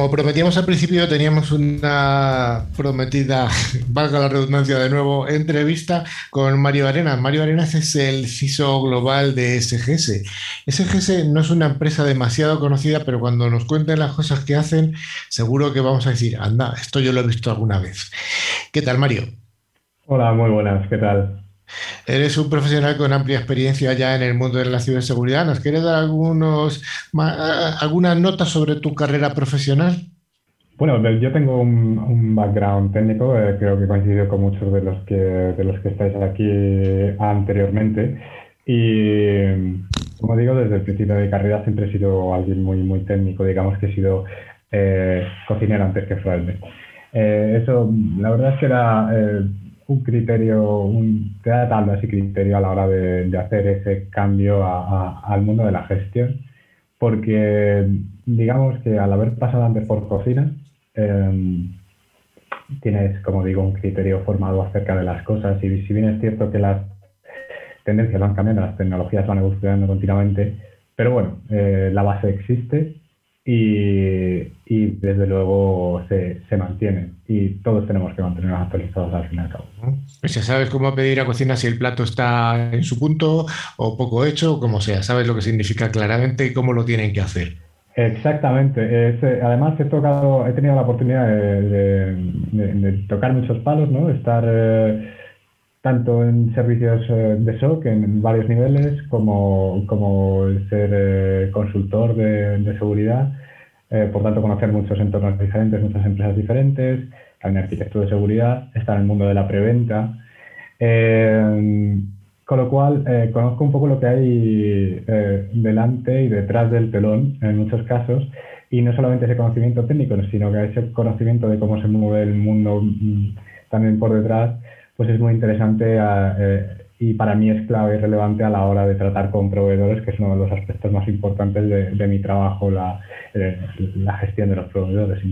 Como prometíamos al principio, teníamos una prometida, valga la redundancia de nuevo, entrevista con Mario Arenas. Mario Arenas es el CISO global de SGS. SGS no es una empresa demasiado conocida, pero cuando nos cuenten las cosas que hacen, seguro que vamos a decir, anda, esto yo lo he visto alguna vez. ¿Qué tal, Mario? Hola, muy buenas, ¿qué tal? Eres un profesional con amplia experiencia ya en el mundo de la ciberseguridad. ¿Nos quieres dar algunos, algunas notas sobre tu carrera profesional? Bueno, yo tengo un, background técnico, eh, creo que coincido con muchos de los que, de los que estáis aquí anteriormente. Y como digo, desde el principio de mi carrera siempre he sido alguien muy, muy técnico, digamos que he sido eh, cocinero antes que fraude. Eh, eso, la verdad es que era un criterio, un, te da criterio a la hora de, hacer ese cambio al mundo de la gestión, porque digamos que al haber pasado antes por cocina, em, tienes, como digo, un criterio formado acerca de las cosas. Y si bien es cierto que las tendencias van cambiando, las tecnologías van evolucionando continuamente, pero bueno, eh, la base existe y, desde luego se, se, mantiene y todos tenemos que mantenernos actualizados al fin y al cabo. Pues ya sabes cómo pedir a cocina si el plato está en su punto o poco hecho o como sea, sabes lo que significa claramente y cómo lo tienen que hacer. Exactamente. Eh, además he tocado, he tenido la oportunidad de, tocar muchos palos, ¿no? Estar eh, tanto en servicios eh, de SOC en varios niveles como, como ser eh, consultor de, seguridad. Eh, por tanto, conocer muchos entornos diferentes, muchas empresas diferentes, en arquitectura de seguridad, estar en el mundo de la preventa. con lo cual, conozco un poco lo que hay delante y detrás del telón en muchos casos. Y no solamente ese conocimiento técnico, sino que ese conocimiento de cómo se mueve el mundo mm, también por detrás pues es muy interesante eh, y para mí es clave y relevante a la hora de tratar con proveedores, que es uno de los aspectos más importantes de, mi trabajo, la, eh, la, gestión de los proveedores.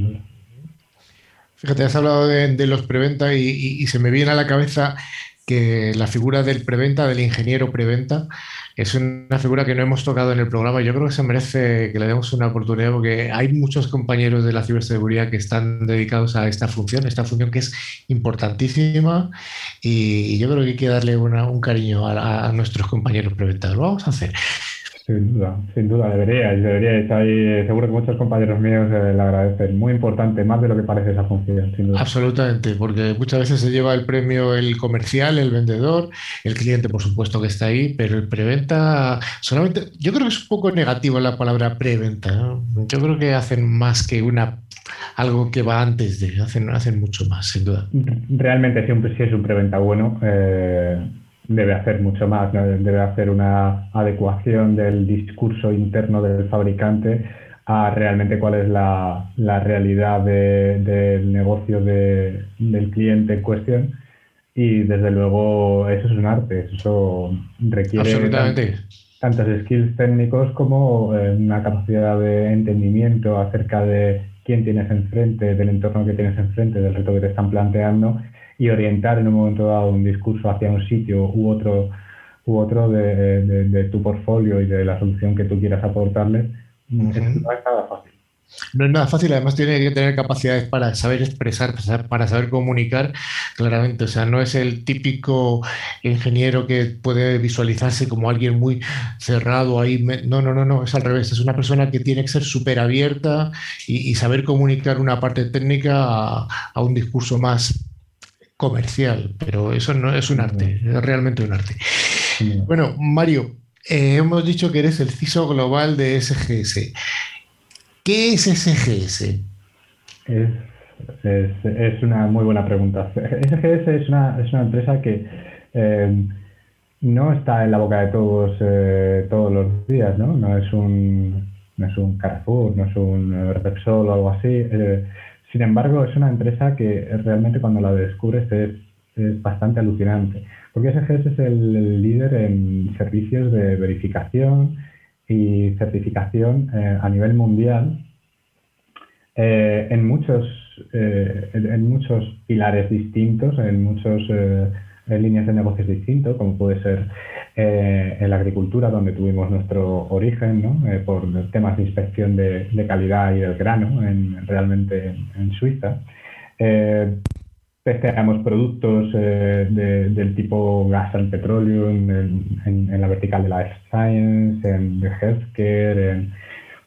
Fíjate, has hablado de, los preventa y, se me viene a la cabeza que la figura del preventa, del ingeniero preventa, es una figura que no hemos tocado en el programa. Yo creo que se merece que le demos una oportunidad porque hay muchos compañeros de la ciberseguridad que están dedicados a esta función, esta función que es importantísima y yo creo que hay que darle un cariño a, nuestros compañeros preventados. Vamos a hacer. Sin duda, sin duda, deberíais, deberíais. Hay, seguro que muchos compañeros míos eh, le agradecen. Muy importante, más de lo que parece esa función, sin duda. Absolutamente, porque muchas veces se lleva el premio el comercial, el vendedor, el cliente, por supuesto, que está ahí, pero el preventa, solamente, yo creo que es un poco negativo la palabra preventa. Yo creo que hacen más que una algo que va antes de, hacen, hacen mucho más, sin duda. Realmente, siempre si es un preventa bueno, eh, debe hacer mucho más, debe hacer una adecuación del discurso interno del fabricante a realmente cuál es la, realidad del negocio del cliente en cuestión. Y desde luego eso es un arte, eso requiere tantos skills técnicos como eh, una capacidad de entendimiento acerca de quién tienes enfrente, del entorno que tienes enfrente, del reto que te están planteando y orientar en un momento dado un discurso hacia un sitio u otro u otro de, tu portfolio y de la solución que tú quieras aportarles, no es nada fácil. No es nada fácil, además tiene que tener capacidades para saber expresar, para saber comunicar claramente. O sea, no es el típico ingeniero que puede visualizarse como alguien muy cerrado ahí. No, no, no, no, es al revés. Es una persona que tiene que ser súper abierta y, saber comunicar una parte técnica a un discurso más comercial, pero eso no es un arte, es realmente un arte. Bueno, Mario, eh, hemos dicho que eres el CISO global de SGS. ¿Qué es SGS? Es, una muy buena pregunta. SGS es una, es una empresa que eh, no está en la boca de todos eh, todos los días, ¿no? No es un, no es un Carrefour, no es un Repsol o algo así. Sin embargo, es una empresa que realmente cuando la descubres es, bastante alucinante, porque SGS es el, líder en servicios de verificación y certificación eh, a nivel mundial eh, en, muchos, eh, en muchos pilares distintos, en muchos líneas de negocios distintos, como puede ser eh, en la agricultura, donde tuvimos nuestro origen, ¿no? eh, por temas de inspección de, calidad y del grano, en, realmente en, Suiza. Eh, testeamos productos eh, del tipo gas al petróleo en, en, la vertical de Life Science, en Healthcare, en,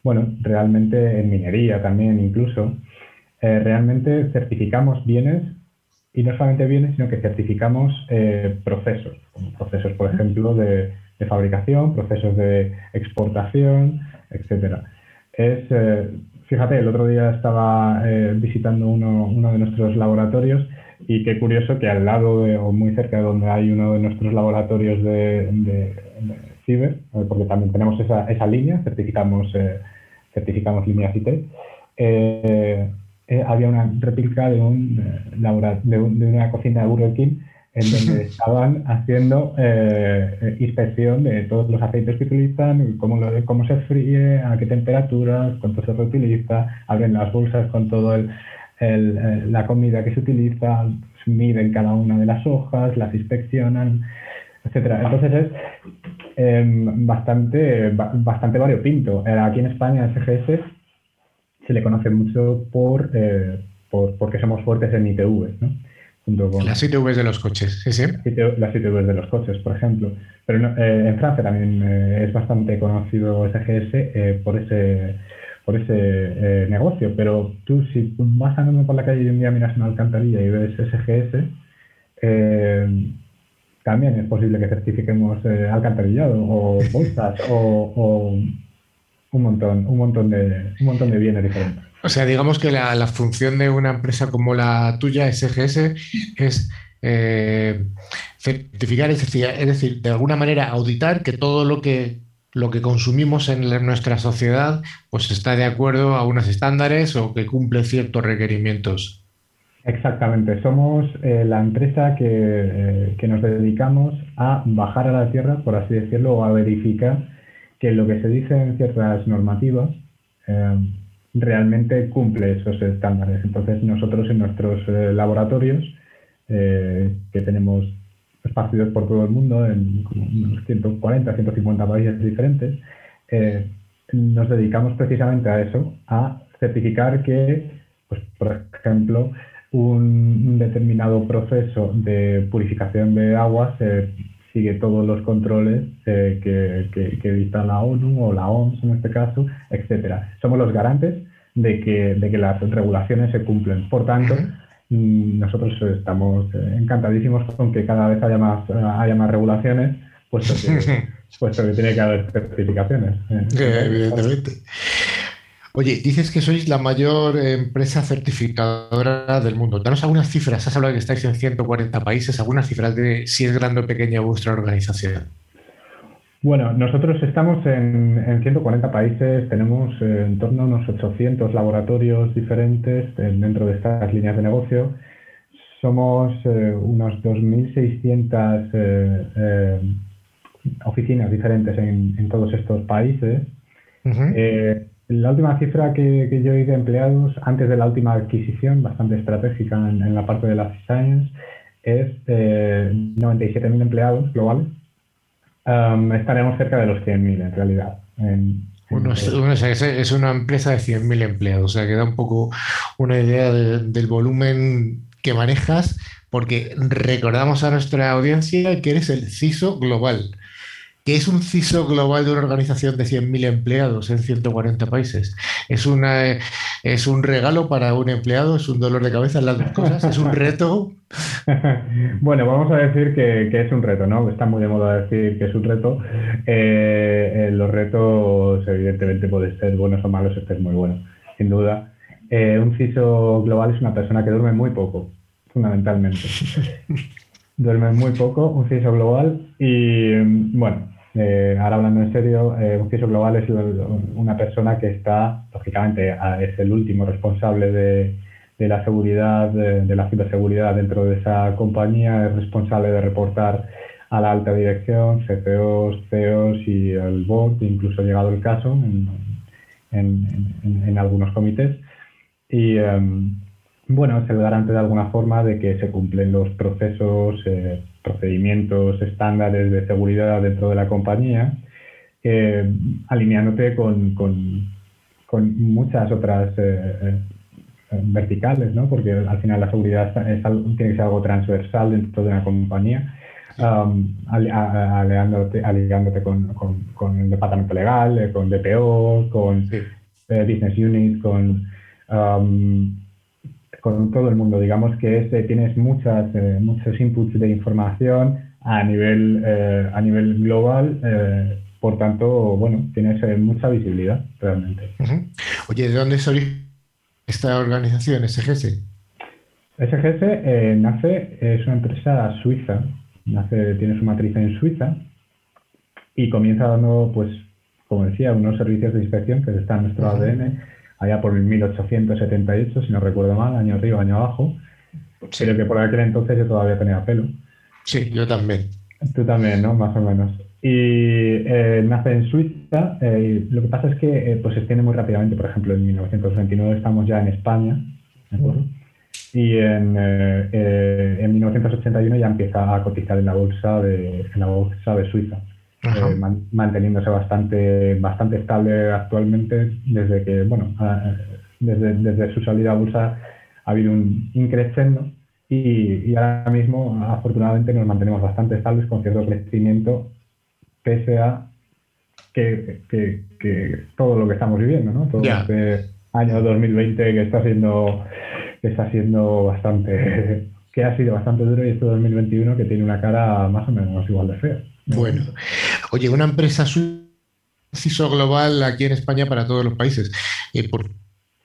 bueno, realmente en minería también incluso. realmente certificamos bienes y no solamente bienes, sino que certificamos eh, procesos, como procesos, por ejemplo, de, fabricación, procesos de exportación, etcétera. Es, eh, fíjate, el otro día estaba eh, visitando uno, uno, de nuestros laboratorios y qué curioso que al lado o muy cerca de donde hay uno de nuestros laboratorios de, ciber, porque también tenemos esa, esa línea, certificamos, certificamos líneas IT, eh, había una réplica de, un, eh, de, una cocina de Burger King en donde estaban haciendo eh, inspección de todos los aceites que utilizan, cómo, cómo se fríe, a qué temperaturas, cuánto se reutiliza, abren las bolsas con toda el, la comida que se utiliza, miden cada una de las hojas, las inspeccionan, etcétera. Entonces es em, bastante, bastante variopinto. Aquí en España, SGS se le conoce mucho por, eh, por porque somos fuertes en ITV, ¿no? las ITVs de los coches, sí, sí. Las ITVs de los coches, por ejemplo. Pero eh, en Francia también eh, es bastante conocido SGS por ese por ese negocio. Pero tú, si vas andando por la calle y un día miras una alcantarilla y ves SGS, también es posible que certifiquemos alcantarillado o bolsas o un montón, un montón de, un montón de bienes diferentes. O sea, digamos que la, función de una empresa como la tuya, SGS, es eh, certificar, es decir, es decir, de alguna manera auditar que todo lo que lo que consumimos en nuestra sociedad pues está de acuerdo a unos estándares o que cumple ciertos requerimientos. Exactamente, somos eh, la empresa que, que, nos dedicamos a bajar a la tierra, por así decirlo, o a verificar que lo que se dice en ciertas normativas realmente cumple esos estándares. Entonces nosotros en nuestros laboratorios, que tenemos esparcidos por todo el mundo, en unos 140, 150 países diferentes, eh, nos dedicamos precisamente a eso, a certificar que, pues, por ejemplo, un, determinado proceso de purificación de aguas sigue todos los controles eh, que, que, dicta la ONU o la OMS en este caso, etcétera. Somos los garantes de que, de que las regulaciones se cumplen. Por tanto, nosotros estamos eh, encantadísimos con que cada vez haya más, haya más regulaciones, puesto que, puesto que tiene que haber certificaciones. Eh, evidentemente. Oye, dices que sois la mayor empresa certificadora del mundo. Danos algunas cifras. Has hablado de que estáis en 140 países. ¿Algunas cifras de si es grande o pequeña vuestra organización? Bueno, nosotros estamos en, 140 países, tenemos eh, en torno a unos 800 laboratorios diferentes eh, dentro de estas líneas de negocio. Somos eh, unas 2.600 oficinas diferentes en, todos estos países. La última cifra que, yo he de empleados antes de la última adquisición, bastante estratégica en, en la parte de la Science, es 97.000 empleados globales estaremos cerca de los 100.000 en realidad. es una empresa de 100.000 empleados, o sea que da un poco una idea del volumen que manejas, porque recordamos a nuestra audiencia que eres el CISO global que es un CISO global de una organización de 100.000 empleados en 140 países. Es, una, es un regalo para un empleado, es un dolor de cabeza las dos cosas, es un reto. bueno, vamos a decir que, es un reto, ¿no? Está muy de moda decir que es un reto. Eh, eh, los retos, evidentemente, pueden ser buenos o malos, este es muy bueno, sin duda. Eh, un CISO global es una persona que duerme muy poco, fundamentalmente. duerme muy poco, un CISO global, y bueno, eh, ahora hablando en serio, eh, un CISO global es una persona que está, lógicamente, es el último responsable de, la seguridad, de, la ciberseguridad dentro de esa compañía, es responsable de reportar a la alta dirección, CPOs, CEOs y el board, incluso llegado el caso en, algunos comités. Y em, bueno, es el garante de alguna forma de que se cumplen los procesos eh, procedimientos estándares de seguridad dentro de la compañía, eh, alineándote con, muchas otras eh, verticales, ¿no? porque al final la seguridad tiene que ser algo transversal dentro de una compañía. Um, aliándote, con, el departamento legal, con DPO, con business unit, con um, con todo el mundo. Digamos que tienes muchas, eh, muchos inputs de información a nivel, eh, a nivel global. Eh, por tanto, bueno, tienes mucha visibilidad realmente. Oye, ¿de dónde es esta organización, SGS? SGS nace, es una empresa suiza, nace, tiene su matriz en Suiza y comienza dando, pues, como decía, unos servicios de inspección que están en nuestro ADN allá por el 1878, si no recuerdo mal, año arriba, año abajo. Pero que por aquel entonces yo todavía tenía pelo. Sí, yo también. Tú también, ¿no? Más o menos. Y eh, nace en Suiza. Eh, lo que pasa es que eh, pues se extiende muy rápidamente. Por ejemplo, en 1929 estamos ya en España. ¿de acuerdo? Y en, en 1981 ya empieza a cotizar en la bolsa de, en la bolsa de Suiza. Eh, manteniéndose bastante, bastante estable actualmente desde que, bueno, desde, desde, su salida a bolsa ha habido un increciendo y, y, ahora mismo afortunadamente nos mantenemos bastante estables con cierto crecimiento pese a que, que, todo lo que estamos viviendo, ¿no? Todo este año 2020 que está siendo que está siendo bastante que ha sido bastante duro y este 2021 que tiene una cara más o menos igual de fea. Bueno, oye, una empresa CISO global aquí en España para todos los países. Eh, ¿Por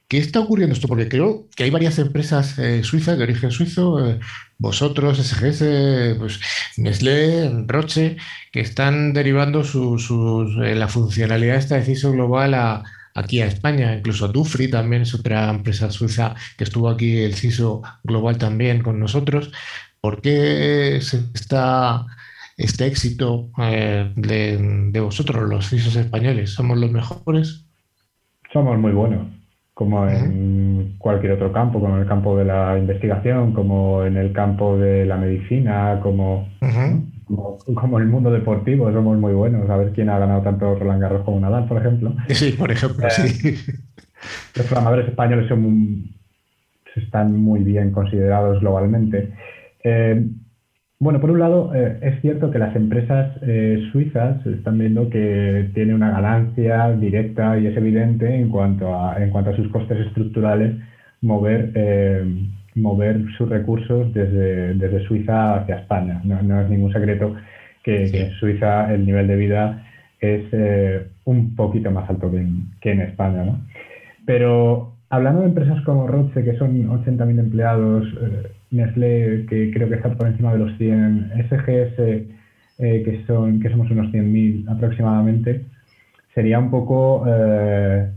qué está ocurriendo esto? Porque creo que hay varias empresas eh, suizas de origen suizo, eh, vosotros, SGS, pues, Nestlé, Roche, que están derivando su, la funcionalidad esta de CISO global a, aquí a España, incluso Dufry también es otra empresa suiza que estuvo aquí, el CISO Global también con nosotros. ¿Por qué está este éxito eh, de, vosotros, los CISOs españoles? ¿Somos los mejores? Somos muy buenos, como en cualquier otro campo, como en el campo de la investigación, como en el campo de la medicina, como, como, en el mundo deportivo, somos muy buenos. A ver quién ha ganado tanto Roland Garros como Nadal, por ejemplo. Sí, por ejemplo, sí. Eh, los programadores españoles son, están muy bien considerados globalmente. Eh, bueno, por un lado, eh, es cierto que las empresas eh, suizas están viendo que tiene una ganancia directa y es evidente en cuanto a, en cuanto a sus costes estructurales mover, mover sus recursos desde, desde, Suiza hacia España. No, es ningún secreto que, en Suiza el nivel de vida es un poquito más alto que en, que en España. ¿no? Pero hablando de empresas como Roche, que son 80.000 empleados, Nestlé, que creo que está por encima de los 100, SGS, eh, que, son, que somos unos 100.000 aproximadamente, sería un poco eh,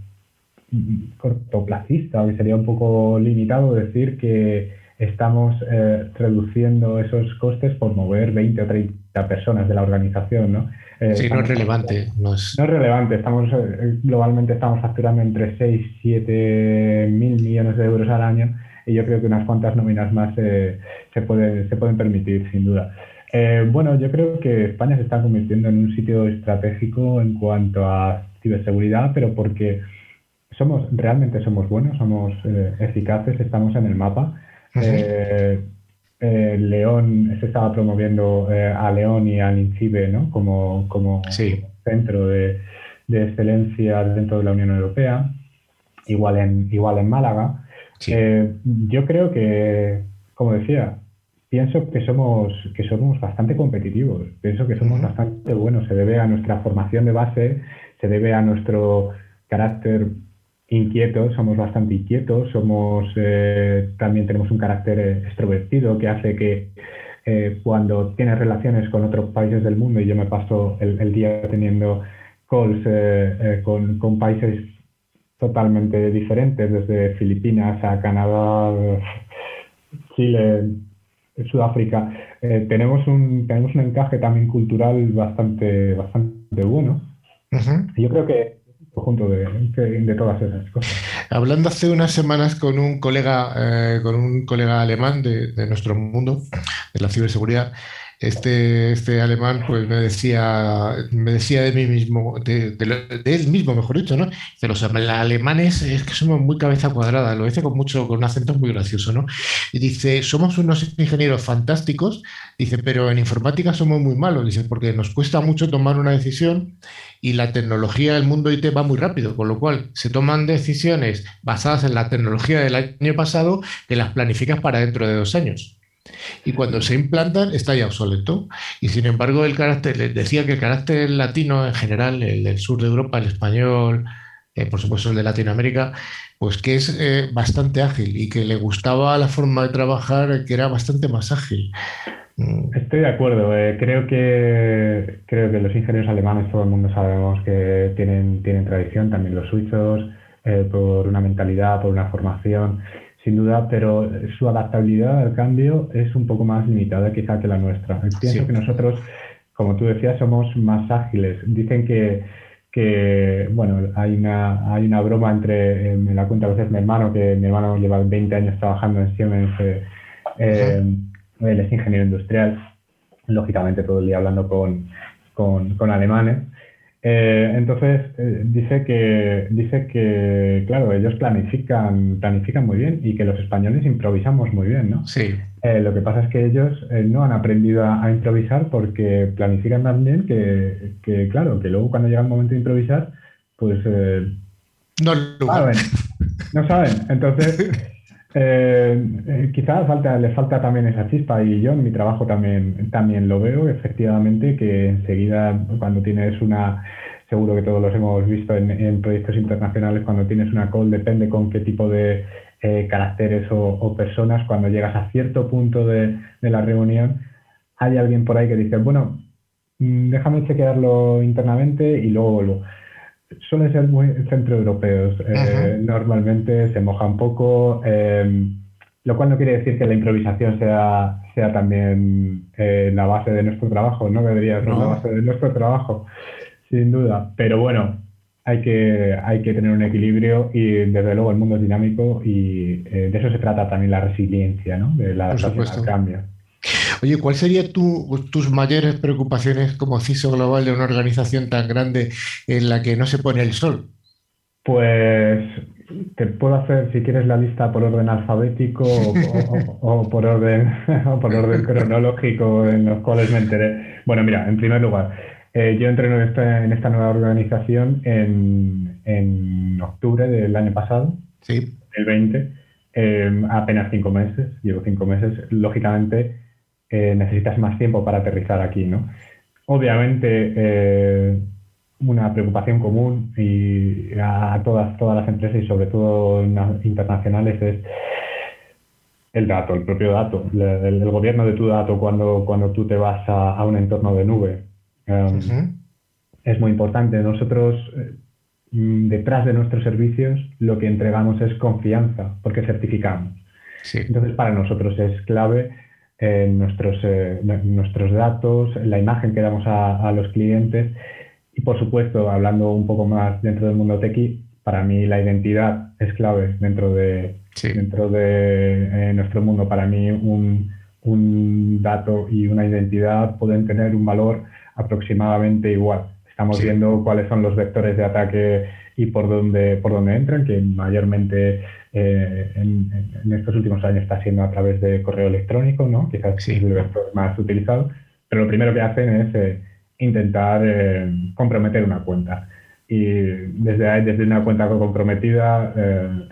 cortoplacista, que sería un poco limitado decir que estamos eh, reduciendo esos costes por mover 20 o 30 personas de la organización, ¿no? sí, no es relevante. No es... no es relevante. Estamos, globalmente estamos facturando entre 6 y 7 mil millones de euros al año y yo creo que unas cuantas nóminas más eh, se, puede, se pueden permitir, sin duda. Eh, bueno, yo creo que España se está convirtiendo en un sitio estratégico en cuanto a ciberseguridad, pero porque somos realmente somos buenos, somos eh, eficaces, estamos en el mapa. León se estaba promoviendo a León y al INCIBE ¿no? como, como centro de, de, excelencia dentro de la Unión Europea, igual en, igual en Málaga. Eh, yo creo que, como decía, pienso que somos, que somos bastante competitivos, pienso que somos bastante buenos, se debe a nuestra formación de base, se debe a nuestro carácter inquieto, somos bastante inquietos, somos, eh, también tenemos un carácter eh, extrovertido que hace que cuando tienes relaciones con otros países del mundo, y yo me paso el, día teniendo calls con, con países totalmente diferentes, desde Filipinas a Canadá, Chile, Sudáfrica. Eh, tenemos, un, tenemos un encaje también cultural bastante, bastante bueno. Yo creo que conjunto de, de, todas esas cosas. Hablando hace unas semanas con un colega, eh, con un colega alemán de, de nuestro mundo, de la ciberseguridad, este, este alemán pues me decía, me decía de mí mismo, de, él mismo, mejor dicho, ¿no? De los alemanes es que somos muy cabeza cuadrada, lo dice con mucho, con un acento muy gracioso, ¿no? Y dice, somos unos ingenieros fantásticos, dice, pero en informática somos muy malos, dice, porque nos cuesta mucho tomar una decisión y la tecnología del mundo IT va muy rápido, con lo cual se toman decisiones basadas en la tecnología del año pasado que las planificas para dentro de dos años y cuando se implantan está ya obsoleto. Y sin embargo, el carácter, decía que el carácter latino en general, el del sur de Europa, el español, eh, por supuesto el de Latinoamérica, pues que es eh, bastante ágil y que le gustaba la forma de trabajar que era bastante más ágil. Mm. Estoy de acuerdo. Eh, creo que creo que los ingenieros alemanes, todo el mundo sabemos que tienen, tienen tradición, también los suizos, por una mentalidad, por una formación sin duda, pero su adaptabilidad al cambio es un poco más limitada quizá que la nuestra. Pienso que nosotros, como tú decías, somos más ágiles. Dicen que, que bueno, hay una, hay una broma entre, me la cuenta a veces mi hermano, que mi hermano lleva 20 años trabajando en Siemens, eh, eh, él es ingeniero industrial, lógicamente todo el día hablando con, con, con alemanes. Eh, entonces, eh, dice, que, dice que, claro, ellos planifican, planifican muy bien y que los españoles improvisamos muy bien, ¿no? Sí. Eh, lo que pasa es que ellos no han aprendido a, improvisar porque planifican tan bien que, que, claro, que luego cuando llega el momento de improvisar, pues... no saben. No saben. Entonces... Eh, eh, quizás falta, le falta también esa chispa y yo en mi trabajo también, también lo veo, efectivamente, que enseguida cuando tienes una, seguro que todos los hemos visto en, proyectos internacionales, cuando tienes una call, depende con qué tipo de eh, caracteres o, personas, cuando llegas a cierto punto de, la reunión, hay alguien por ahí que dice, bueno, mm, déjame chequearlo internamente y luego vuelvo. Suelen ser muy centroeuropeos. Eh, normalmente se mojan poco, em, lo cual no quiere decir que la improvisación sea, sea también eh, la base de nuestro trabajo, no debería ser la base de nuestro trabajo, sin duda. Pero bueno, hay que, hay que tener un equilibrio y desde luego el mundo es dinámico y eh, de eso se trata también la resiliencia, ¿no? de la adaptación al cambio. Oye, ¿cuál sería tus mayores preocupaciones como CISO global de una organización tan grande en la que no se pone el sol? Pues te puedo hacer, si quieres, la lista por orden alfabético o, por orden o por orden cronológico en los cuales me enteré. Bueno, mira, en primer lugar, eh, yo entré en esta, en esta, nueva organización en, en, octubre del año pasado, sí. el 20, eh, apenas cinco meses, llevo cinco meses. Lógicamente, eh, necesitas más tiempo para aterrizar aquí, ¿no? Obviamente, eh, una preocupación común y a todas, todas las empresas y sobre todo internacionales es el dato, el propio dato, el, gobierno de tu dato cuando, cuando tú te vas a, un entorno de nube. Um, es muy importante. Nosotros, eh, detrás de nuestros servicios, lo que entregamos es confianza, porque certificamos. Entonces, para nosotros es clave nuestros, eh, nuestros datos, la imagen que damos a, los clientes y, por supuesto, hablando un poco más dentro del mundo tequi, para mí la identidad es clave dentro de, dentro de eh, nuestro mundo. Para mí un, un, dato y una identidad pueden tener un valor aproximadamente igual. Estamos viendo cuáles son los vectores de ataque y por dónde, por dónde entran, que mayormente eh, en, estos últimos años está siendo a través de correo electrónico, ¿no? quizás es el vector más utilizado, pero lo primero que hacen es eh, intentar eh, comprometer una cuenta. Y desde desde una cuenta comprometida,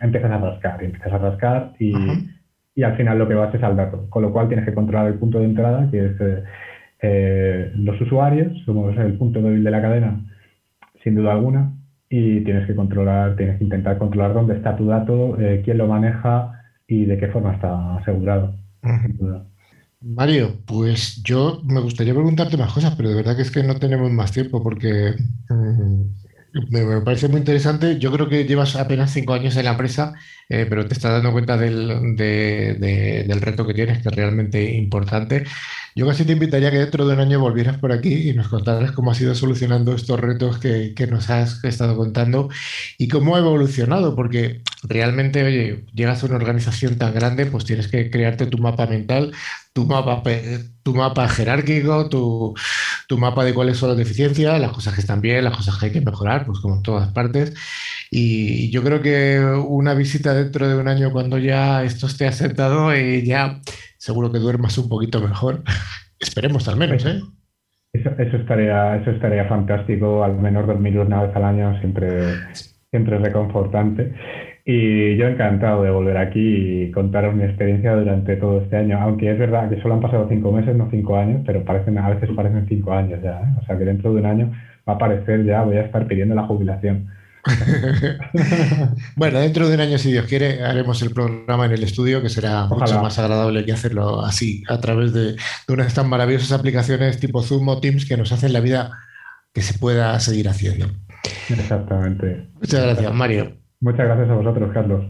empiezas a rascar, empiezas a rascar y, y, al final lo que vas es al dato, con lo cual tienes que controlar el punto de entrada, que es los usuarios, somos el punto débil de la cadena, sin duda alguna, y tienes que controlar, tienes que intentar controlar dónde está tu dato, eh, quién lo maneja y de qué forma está asegurado. Mario, pues yo me gustaría preguntarte más cosas, pero de verdad que es que no tenemos más tiempo porque mm, me, parece muy interesante. Yo creo que llevas apenas cinco años en la empresa, eh, pero te estás dando cuenta del, del reto que tienes, que es realmente importante. Yo casi te invitaría que dentro de un año volvieras por aquí y nos contaras cómo has ido solucionando estos retos que, nos has estado contando y cómo ha evolucionado, porque realmente, oye, llegas a una organización tan grande, pues tienes que crearte tu mapa mental, tu mapa, tu mapa jerárquico, tu, tu mapa de cuáles son las deficiencias, las cosas que están bien, las cosas que hay que mejorar, pues como en todas partes. Y yo creo que una visita dentro de un año cuando ya esto esté asentado y ya seguro que duermas un poquito mejor. Esperemos al menos, ¿eh? Eso, eso, estaría, eso estaría fantástico, al menos dormir una vez al año siempre, siempre es reconfortante. Y yo encantado de volver aquí y contaros mi experiencia durante todo este año, aunque es verdad que solo han pasado cinco meses, no cinco años, pero parecen, a veces parecen cinco años ya. ¿eh? O sea que dentro de un año va a parecer ya, voy a estar pidiendo la jubilación. bueno, dentro de un año, si Dios quiere, haremos el programa en el estudio, que será mucho más agradable que hacerlo así, a través de, de una de estas maravillosas aplicaciones tipo Zoom o Teams que nos hacen la vida que se pueda seguir haciendo. Exactamente. Muchas gracias, Mario. Muchas gracias a vosotros, Carlos.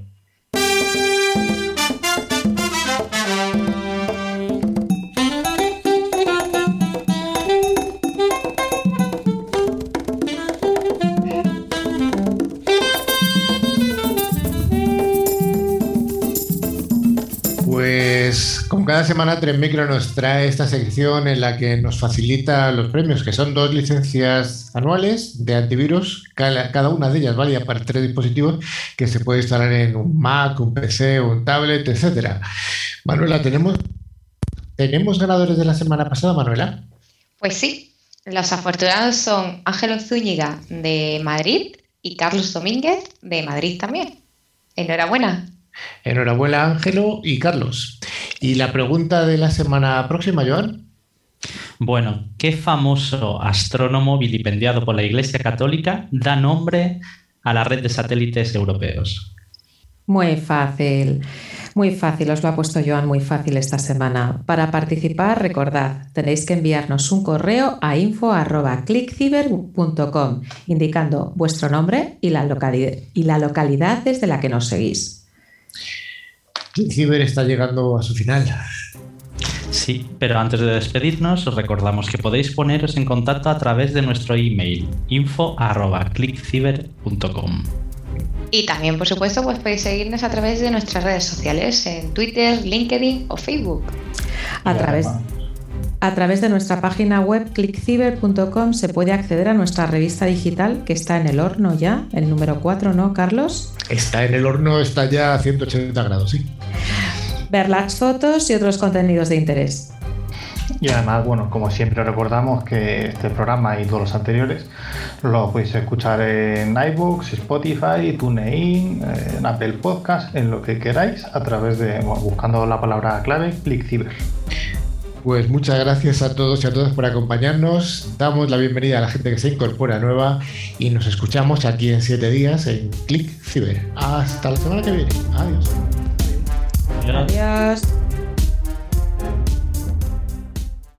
Cada semana Tren Micro nos trae esta sección en la que nos facilita los premios, que son dos licencias anuales de antivirus. Cada, una de ellas válida para tres dispositivos que se puede instalar en un Mac, un PC, un tablet, etcétera. Manuela, ¿tenemos, ¿tenemos ganadores de la semana pasada, Manuela? Pues sí, los afortunados son Ángelo Zúñiga de Madrid y Carlos Domínguez de Madrid también. Enhorabuena. Enhorabuena, Ángelo y Carlos. ¿Y la pregunta de la semana próxima, Joan? Bueno, ¿qué famoso astrónomo vilipendiado por la Iglesia Católica da nombre a la red de satélites europeos? Muy fácil. Muy fácil, os lo ha puesto Joan muy fácil esta semana. Para participar, recordad, tenéis que enviarnos un correo a info.clickciber.com indicando vuestro nombre y la, localidad, y la localidad desde la que nos seguís. ClickCiber está llegando a su final. Sí, pero antes de despedirnos, os recordamos que podéis poneros en contacto a través de nuestro email info.clickciber.com. Y también, por supuesto, pues podéis seguirnos a través de nuestras redes sociales, en Twitter, LinkedIn o Facebook. A través, a través de nuestra página web clickciber.com se puede acceder a nuestra revista digital que está en el horno ya, el número 4, ¿no, Carlos? Está en el horno, está ya a 180 grados, sí. Ver las fotos y otros contenidos de interés. Y además, bueno, como siempre recordamos que este programa y todos los anteriores lo podéis escuchar en iBooks, Spotify, TuneIn, en Apple Podcast, en lo que queráis, a través de, bueno, buscando la palabra clave, ClickCiber. Pues muchas gracias a todos y a todas por acompañarnos. Damos la bienvenida a la gente que se incorpora nueva y nos escuchamos aquí en siete días en Click Ciber. Hasta la semana que viene. Adiós. Adiós.